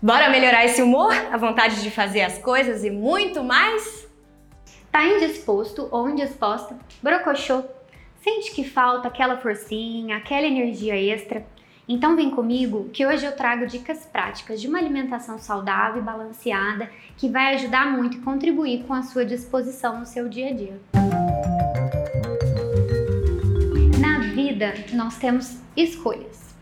Bora melhorar esse humor, a vontade de fazer as coisas e muito mais? Tá indisposto ou indisposta? Brocochô? Sente que falta aquela forcinha, aquela energia extra? Então vem comigo que hoje eu trago dicas práticas de uma alimentação saudável e balanceada que vai ajudar muito e contribuir com a sua disposição no seu dia a dia. Na vida nós temos escolhas.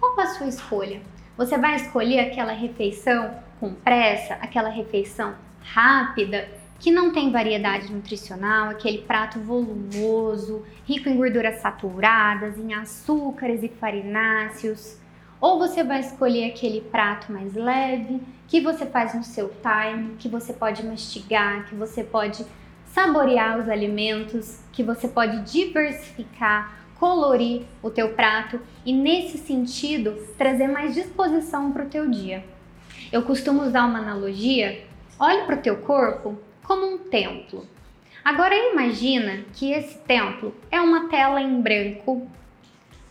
Qual a sua escolha? Você vai escolher aquela refeição com pressa, aquela refeição rápida, que não tem variedade nutricional, aquele prato volumoso, rico em gorduras saturadas, em açúcares e farináceos. Ou você vai escolher aquele prato mais leve, que você faz no seu time, que você pode mastigar, que você pode saborear os alimentos, que você pode diversificar colorir o teu prato e nesse sentido trazer mais disposição para o teu dia. Eu costumo usar uma analogia, olhe para o teu corpo como um templo. Agora imagina que esse templo é uma tela em branco,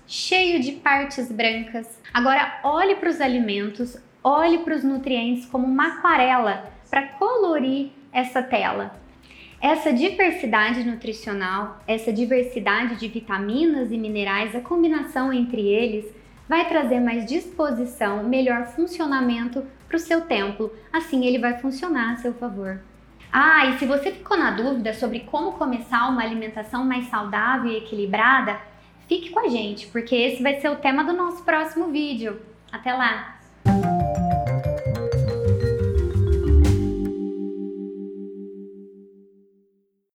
cheio de partes brancas. Agora olhe para os alimentos, olhe para os nutrientes como uma aquarela para colorir essa tela. Essa diversidade nutricional, essa diversidade de vitaminas e minerais, a combinação entre eles vai trazer mais disposição, melhor funcionamento para o seu templo. Assim ele vai funcionar a seu favor. Ah, e se você ficou na dúvida sobre como começar uma alimentação mais saudável e equilibrada, fique com a gente, porque esse vai ser o tema do nosso próximo vídeo. Até lá!